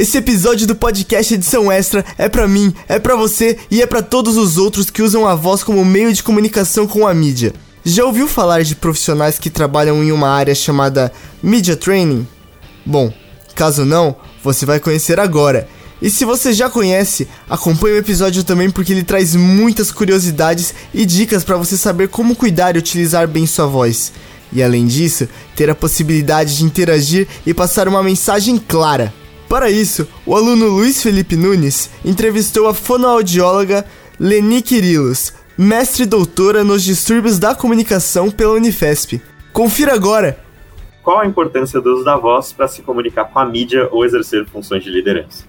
Esse episódio do podcast Edição Extra é para mim, é para você e é para todos os outros que usam a voz como meio de comunicação com a mídia. Já ouviu falar de profissionais que trabalham em uma área chamada Media Training? Bom, caso não, você vai conhecer agora. E se você já conhece, acompanhe o episódio também porque ele traz muitas curiosidades e dicas para você saber como cuidar e utilizar bem sua voz. E além disso, ter a possibilidade de interagir e passar uma mensagem clara. Para isso, o aluno Luiz Felipe Nunes entrevistou a fonoaudióloga Leni Quirilos, mestre doutora nos distúrbios da comunicação pela Unifesp. Confira agora! Qual a importância do uso da voz para se comunicar com a mídia ou exercer funções de liderança?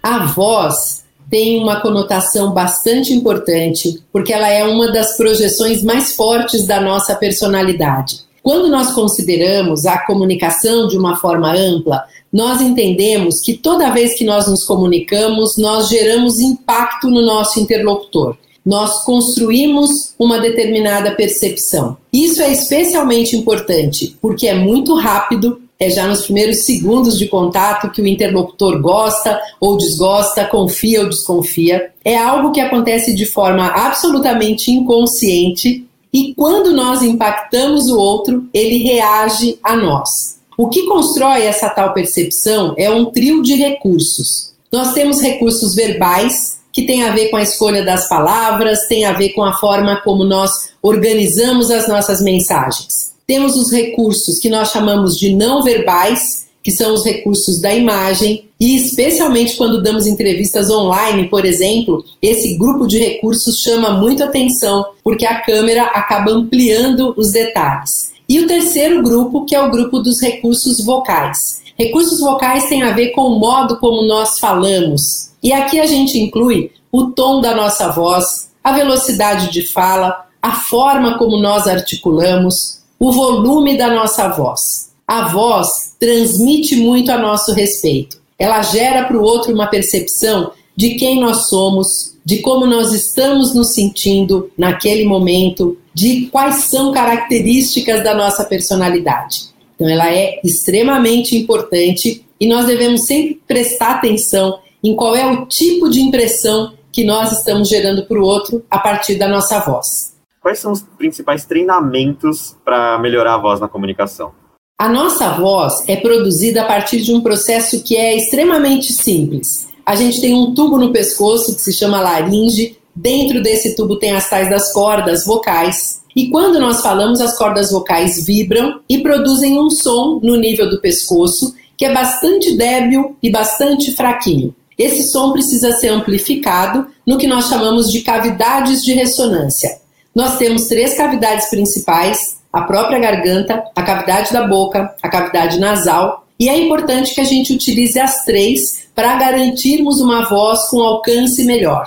A voz tem uma conotação bastante importante, porque ela é uma das projeções mais fortes da nossa personalidade. Quando nós consideramos a comunicação de uma forma ampla, nós entendemos que toda vez que nós nos comunicamos, nós geramos impacto no nosso interlocutor. Nós construímos uma determinada percepção. Isso é especialmente importante porque é muito rápido, é já nos primeiros segundos de contato que o interlocutor gosta ou desgosta, confia ou desconfia. É algo que acontece de forma absolutamente inconsciente e quando nós impactamos o outro, ele reage a nós. O que constrói essa tal percepção é um trio de recursos. Nós temos recursos verbais, que tem a ver com a escolha das palavras, tem a ver com a forma como nós organizamos as nossas mensagens. Temos os recursos que nós chamamos de não verbais, que são os recursos da imagem, e especialmente quando damos entrevistas online, por exemplo, esse grupo de recursos chama muito atenção, porque a câmera acaba ampliando os detalhes. E o terceiro grupo, que é o grupo dos recursos vocais. Recursos vocais têm a ver com o modo como nós falamos. E aqui a gente inclui o tom da nossa voz, a velocidade de fala, a forma como nós articulamos, o volume da nossa voz. A voz transmite muito a nosso respeito. Ela gera para o outro uma percepção de quem nós somos, de como nós estamos nos sentindo naquele momento, de quais são características da nossa personalidade. Então, ela é extremamente importante e nós devemos sempre prestar atenção em qual é o tipo de impressão que nós estamos gerando para o outro a partir da nossa voz. Quais são os principais treinamentos para melhorar a voz na comunicação? A nossa voz é produzida a partir de um processo que é extremamente simples. A gente tem um tubo no pescoço que se chama laringe, dentro desse tubo tem as tais das cordas vocais. E quando nós falamos, as cordas vocais vibram e produzem um som no nível do pescoço que é bastante débil e bastante fraquinho. Esse som precisa ser amplificado no que nós chamamos de cavidades de ressonância. Nós temos três cavidades principais: a própria garganta, a cavidade da boca, a cavidade nasal, e é importante que a gente utilize as três para garantirmos uma voz com alcance melhor.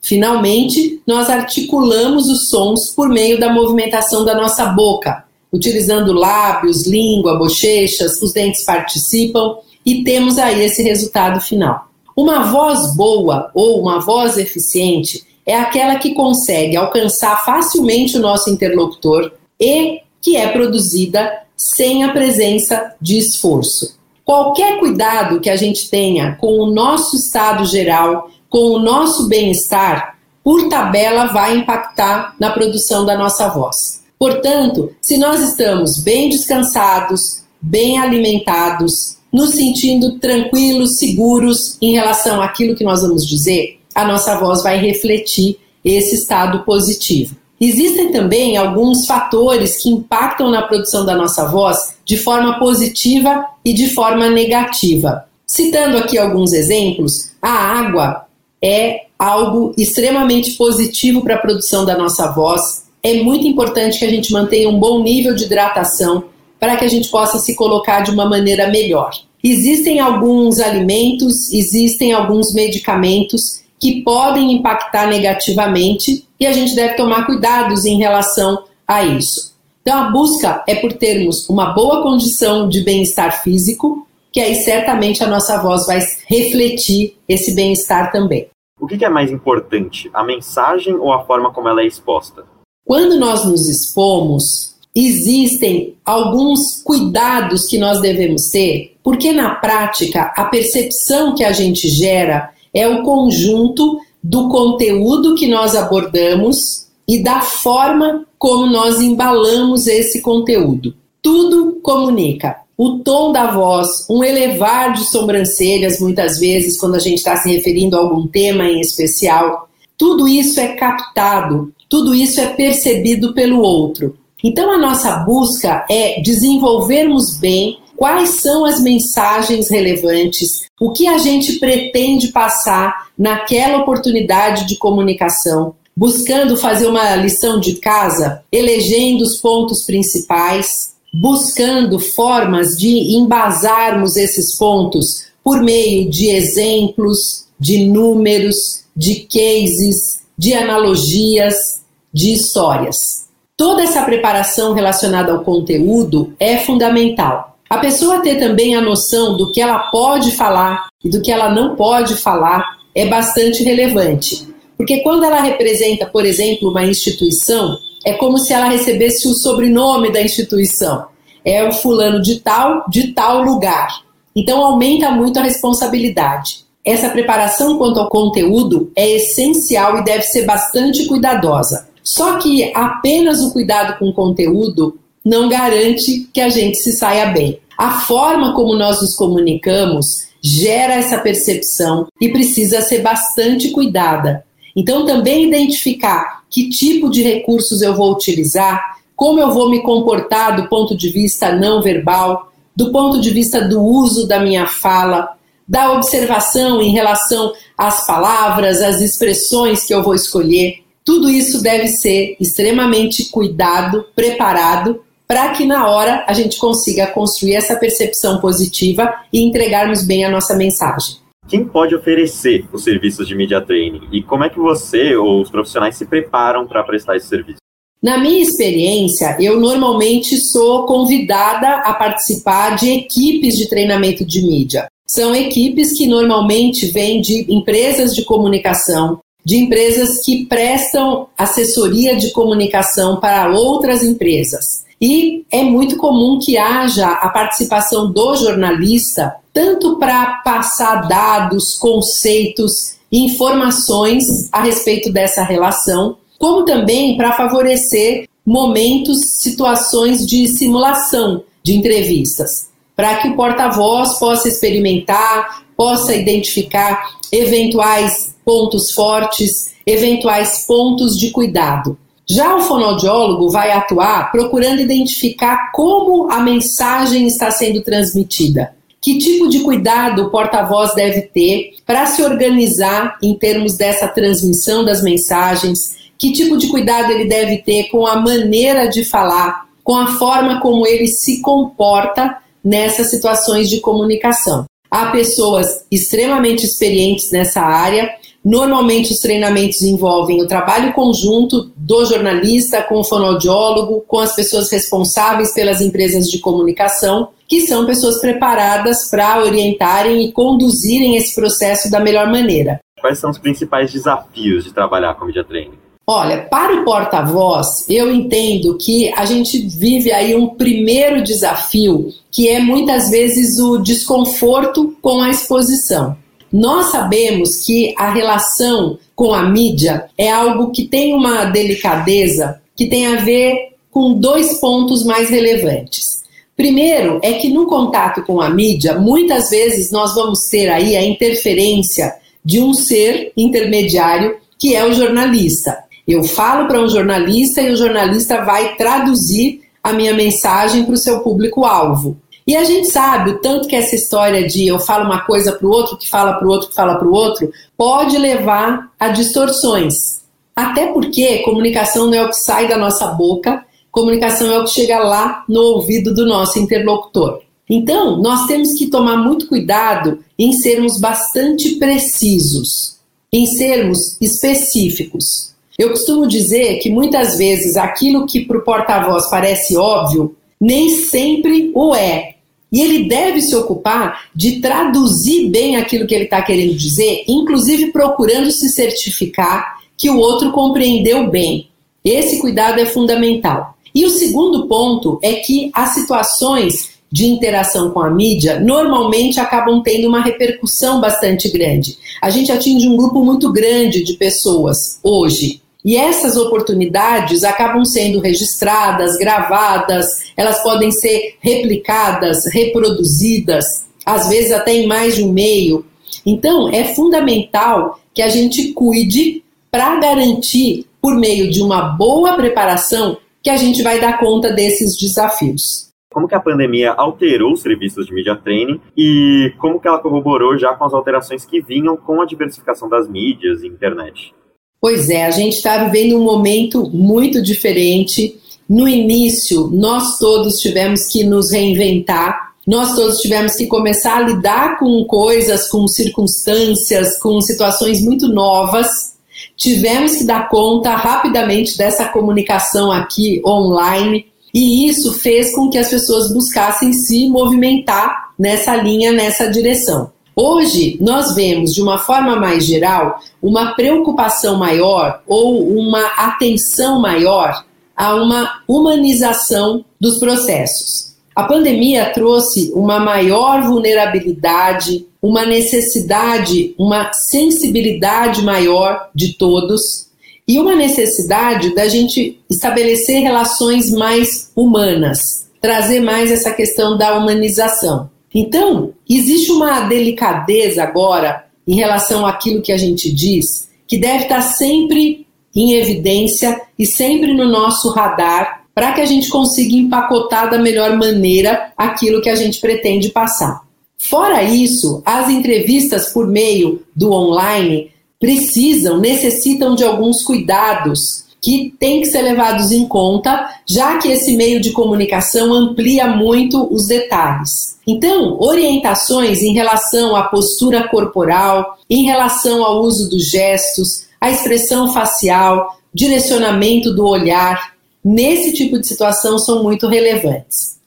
Finalmente, nós articulamos os sons por meio da movimentação da nossa boca, utilizando lábios, língua, bochechas, os dentes participam e temos aí esse resultado final. Uma voz boa ou uma voz eficiente é aquela que consegue alcançar facilmente o nosso interlocutor e que é produzida sem a presença de esforço. Qualquer cuidado que a gente tenha com o nosso estado geral, com o nosso bem-estar, por tabela vai impactar na produção da nossa voz. Portanto, se nós estamos bem descansados, bem alimentados, nos sentindo tranquilos, seguros em relação àquilo que nós vamos dizer, a nossa voz vai refletir esse estado positivo. Existem também alguns fatores que impactam na produção da nossa voz de forma positiva e de forma negativa. Citando aqui alguns exemplos, a água é algo extremamente positivo para a produção da nossa voz. É muito importante que a gente mantenha um bom nível de hidratação para que a gente possa se colocar de uma maneira melhor. Existem alguns alimentos, existem alguns medicamentos que podem impactar negativamente e a gente deve tomar cuidados em relação a isso. Então, a busca é por termos uma boa condição de bem-estar físico, que aí certamente a nossa voz vai refletir esse bem-estar também. O que é mais importante, a mensagem ou a forma como ela é exposta? Quando nós nos expomos, existem alguns cuidados que nós devemos ter, porque na prática a percepção que a gente gera é o conjunto do conteúdo que nós abordamos e da forma como nós embalamos esse conteúdo. Tudo comunica. O tom da voz, um elevar de sobrancelhas, muitas vezes, quando a gente está se referindo a algum tema em especial, tudo isso é captado, tudo isso é percebido pelo outro. Então, a nossa busca é desenvolvermos bem quais são as mensagens relevantes, o que a gente pretende passar naquela oportunidade de comunicação, buscando fazer uma lição de casa, elegendo os pontos principais, buscando formas de embasarmos esses pontos por meio de exemplos, de números, de cases, de analogias, de histórias. Toda essa preparação relacionada ao conteúdo é fundamental. A pessoa ter também a noção do que ela pode falar e do que ela não pode falar é bastante relevante. Porque quando ela representa, por exemplo, uma instituição, é como se ela recebesse o sobrenome da instituição. É o fulano de tal, de tal lugar. Então aumenta muito a responsabilidade. Essa preparação quanto ao conteúdo é essencial e deve ser bastante cuidadosa. Só que apenas o cuidado com o conteúdo não garante que a gente se saia bem. A forma como nós nos comunicamos gera essa percepção e precisa ser bastante cuidada. Então, também identificar que tipo de recursos eu vou utilizar, como eu vou me comportar do ponto de vista não verbal, do ponto de vista do uso da minha fala, da observação em relação às palavras, às expressões que eu vou escolher. Tudo isso deve ser extremamente cuidado, preparado, para que na hora a gente consiga construir essa percepção positiva e entregarmos bem a nossa mensagem. Quem pode oferecer os serviços de media training e como é que você ou os profissionais se preparam para prestar esse serviço? Na minha experiência, eu normalmente sou convidada a participar de equipes de treinamento de mídia. São equipes que normalmente vêm de empresas de comunicação, de empresas que prestam assessoria de comunicação para outras empresas. E é muito comum que haja a participação do jornalista, tanto para passar dados, conceitos, informações a respeito dessa relação, como também para favorecer momentos, situações de simulação de entrevistas, para que o porta-voz possa experimentar, possa identificar eventuais pontos fortes, eventuais pontos de cuidado. Já o fonoaudiólogo vai atuar procurando identificar como a mensagem está sendo transmitida. Que tipo de cuidado o porta-voz deve ter para se organizar em termos dessa transmissão das mensagens? Que tipo de cuidado ele deve ter com a maneira de falar, com a forma como ele se comporta nessas situações de comunicação? Há pessoas extremamente experientes nessa área Normalmente os treinamentos envolvem o trabalho conjunto do jornalista com o fonoaudiólogo, com as pessoas responsáveis pelas empresas de comunicação, que são pessoas preparadas para orientarem e conduzirem esse processo da melhor maneira. Quais são os principais desafios de trabalhar com media training? Olha, para o porta-voz, eu entendo que a gente vive aí um primeiro desafio, que é muitas vezes o desconforto com a exposição. Nós sabemos que a relação com a mídia é algo que tem uma delicadeza que tem a ver com dois pontos mais relevantes. Primeiro é que no contato com a mídia, muitas vezes nós vamos ter aí a interferência de um ser intermediário que é o jornalista. Eu falo para um jornalista e o jornalista vai traduzir a minha mensagem para o seu público-alvo. E a gente sabe o tanto que essa história de eu falo uma coisa para o outro, que fala para o outro, que fala para o outro, pode levar a distorções. Até porque comunicação não é o que sai da nossa boca, comunicação é o que chega lá no ouvido do nosso interlocutor. Então, nós temos que tomar muito cuidado em sermos bastante precisos, em sermos específicos. Eu costumo dizer que muitas vezes aquilo que para o porta-voz parece óbvio, nem sempre o é. E ele deve se ocupar de traduzir bem aquilo que ele está querendo dizer, inclusive procurando se certificar que o outro compreendeu bem. Esse cuidado é fundamental. E o segundo ponto é que as situações de interação com a mídia normalmente acabam tendo uma repercussão bastante grande. A gente atinge um grupo muito grande de pessoas hoje. E essas oportunidades acabam sendo registradas, gravadas, elas podem ser replicadas, reproduzidas, às vezes até em mais de um meio. Então, é fundamental que a gente cuide para garantir, por meio de uma boa preparação, que a gente vai dar conta desses desafios. Como que a pandemia alterou os serviços de media training e como que ela corroborou já com as alterações que vinham com a diversificação das mídias e internet? Pois é, a gente está vivendo um momento muito diferente. No início, nós todos tivemos que nos reinventar, nós todos tivemos que começar a lidar com coisas, com circunstâncias, com situações muito novas. Tivemos que dar conta rapidamente dessa comunicação aqui online, e isso fez com que as pessoas buscassem se movimentar nessa linha, nessa direção. Hoje, nós vemos, de uma forma mais geral, uma preocupação maior ou uma atenção maior a uma humanização dos processos. A pandemia trouxe uma maior vulnerabilidade, uma necessidade, uma sensibilidade maior de todos e uma necessidade da gente estabelecer relações mais humanas, trazer mais essa questão da humanização. Então, existe uma delicadeza agora em relação àquilo que a gente diz, que deve estar sempre em evidência e sempre no nosso radar, para que a gente consiga empacotar da melhor maneira aquilo que a gente pretende passar. Fora isso, as entrevistas por meio do online precisam, necessitam de alguns cuidados que têm que ser levados em conta, já que esse meio de comunicação amplia muito os detalhes. Então, orientações em relação à postura corporal, em relação ao uso dos gestos, a expressão facial, direcionamento do olhar, nesse tipo de situação são muito relevantes.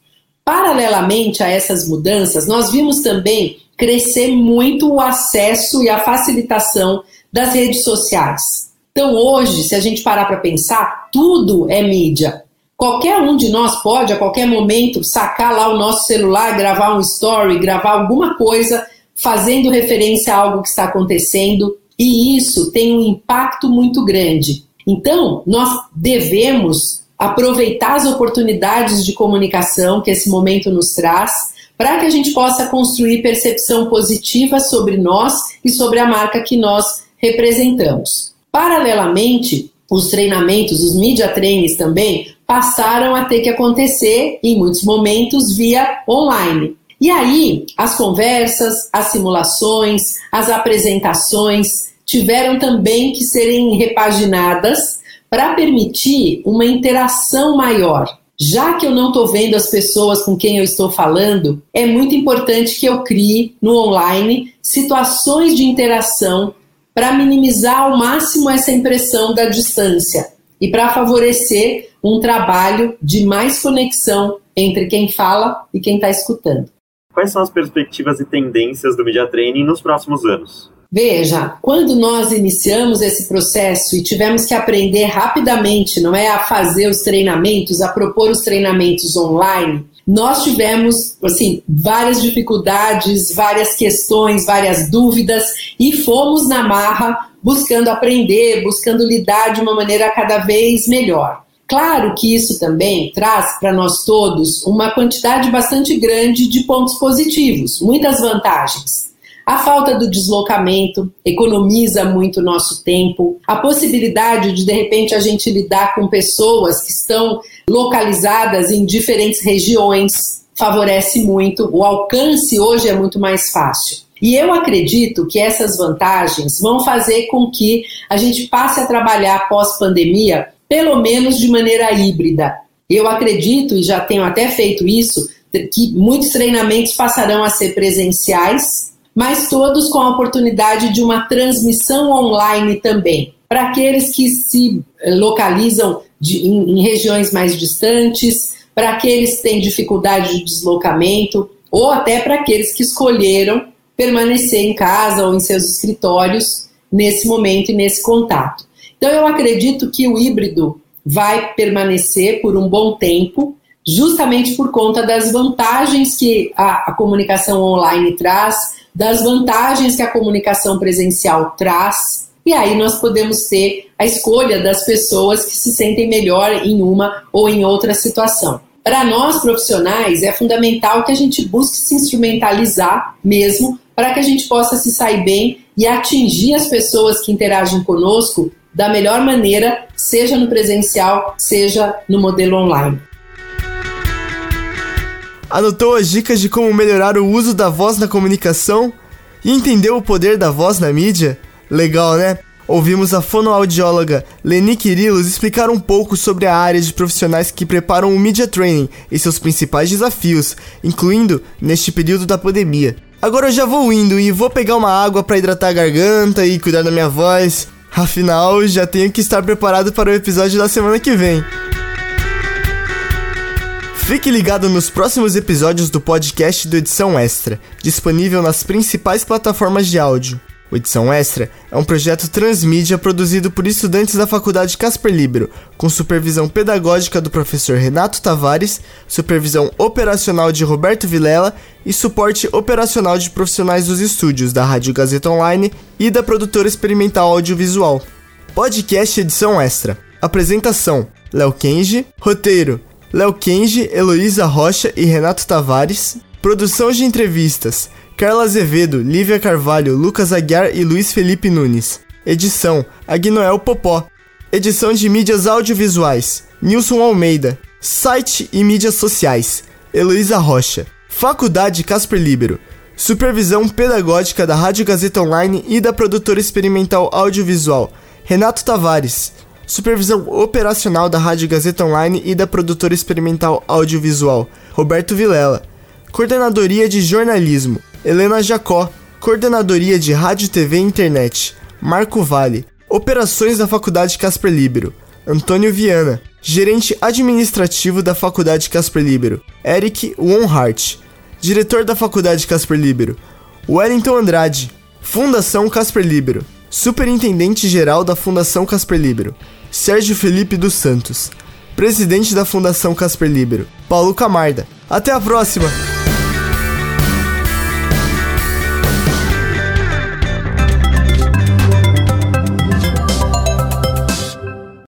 Paralelamente a essas mudanças, nós vimos também crescer muito o acesso e a facilitação das redes sociais. Então, hoje, se a gente parar para pensar, tudo é mídia. Qualquer um de nós pode, a qualquer momento, sacar lá o nosso celular, gravar um story, gravar alguma coisa fazendo referência a algo que está acontecendo, e isso tem um impacto muito grande. Então, nós devemos aproveitar as oportunidades de comunicação que esse momento nos traz, para que a gente possa construir percepção positiva sobre nós e sobre a marca que nós representamos. Paralelamente, os treinamentos, os media trainings também, passaram a ter que acontecer, em muitos momentos, via online. E aí, as conversas, as simulações, as apresentações tiveram também que serem repaginadas para permitir uma interação maior. Já que eu não estou vendo as pessoas com quem eu estou falando, é muito importante que eu crie no online situações de interação para minimizar ao máximo essa impressão da distância e para favorecer um trabalho de mais conexão entre quem fala e quem está escutando. Quais são as perspectivas e tendências do Media Training nos próximos anos? Veja, quando nós iniciamos esse processo e tivemos que aprender rapidamente, não é a fazer os treinamentos, a propor os treinamentos online, nós tivemos assim várias dificuldades, várias questões, várias dúvidas e fomos na marra buscando aprender, buscando lidar de uma maneira cada vez melhor. Claro que isso também traz para nós todos uma quantidade bastante grande de pontos positivos, muitas vantagens. A falta do deslocamento economiza muito nosso tempo. A possibilidade de, de repente, a gente lidar com pessoas que estão localizadas em diferentes regiões favorece muito. O alcance hoje é muito mais fácil. E eu acredito que essas vantagens vão fazer com que a gente passe a trabalhar pós-pandemia, pelo menos de maneira híbrida. Eu acredito, e já tenho até feito isso, que muitos treinamentos passarão a ser presenciais, mas todos com a oportunidade de uma transmissão online também. Para aqueles que se localizam de, em, em regiões mais distantes, para aqueles que têm dificuldade de deslocamento, ou até para aqueles que escolheram permanecer em casa ou em seus escritórios nesse momento e nesse contato. Então, eu acredito que o híbrido vai permanecer por um bom tempo, justamente por conta das vantagens que a, a comunicação online traz, das vantagens que a comunicação presencial traz. E aí nós podemos ter a escolha das pessoas que se sentem melhor em uma ou em outra situação. Para nós profissionais, é fundamental que a gente busque se instrumentalizar mesmo para que a gente possa se sair bem e atingir as pessoas que interagem conosco da melhor maneira, seja no presencial, seja no modelo online. Anotou as dicas de como melhorar o uso da voz na comunicação e entendeu o poder da voz na mídia? Legal, né? ouvimos a fonoaudióloga Leni Quirilos explicar um pouco sobre a área de profissionais que preparam o Media Training e seus principais desafios, incluindo neste período da pandemia. Agora eu já vou indo e vou pegar uma água para hidratar a garganta e cuidar da minha voz. Afinal, já tenho que estar preparado para o episódio da semana que vem. Fique ligado nos próximos episódios do podcast do Edição Extra, disponível nas principais plataformas de áudio. O Edição Extra é um projeto transmídia produzido por estudantes da Faculdade Casper Libero, com supervisão pedagógica do professor Renato Tavares, supervisão operacional de Roberto Vilela e suporte operacional de profissionais dos estúdios da Rádio Gazeta Online e da produtora experimental audiovisual. Podcast Edição Extra. Apresentação: Léo Kenji. Roteiro: Léo Kenji, Heloísa Rocha e Renato Tavares. Produção de entrevistas: Carla Azevedo, Lívia Carvalho, Lucas Aguiar e Luiz Felipe Nunes. Edição: Agnoel Popó. Edição de mídias audiovisuais: Nilson Almeida. Site e mídias sociais: Heloísa Rocha. Faculdade Casper Libero. Supervisão pedagógica da Rádio Gazeta Online e da produtora experimental audiovisual: Renato Tavares. Supervisão operacional da Rádio Gazeta Online e da produtora experimental audiovisual: Roberto Vilela. Coordenadoria de Jornalismo: Helena Jacó, Coordenadoria de Rádio, TV e Internet, Marco Vale, Operações da Faculdade Casper Libero, Antônio Viana, Gerente Administrativo da Faculdade Casper Libero, Eric Wonhart, Diretor da Faculdade Casper Libero, Wellington Andrade, Fundação Casper Libero, Superintendente-Geral da Fundação Casper Libero, Sérgio Felipe dos Santos, Presidente da Fundação Casper Libero, Paulo Camarda. Até a próxima!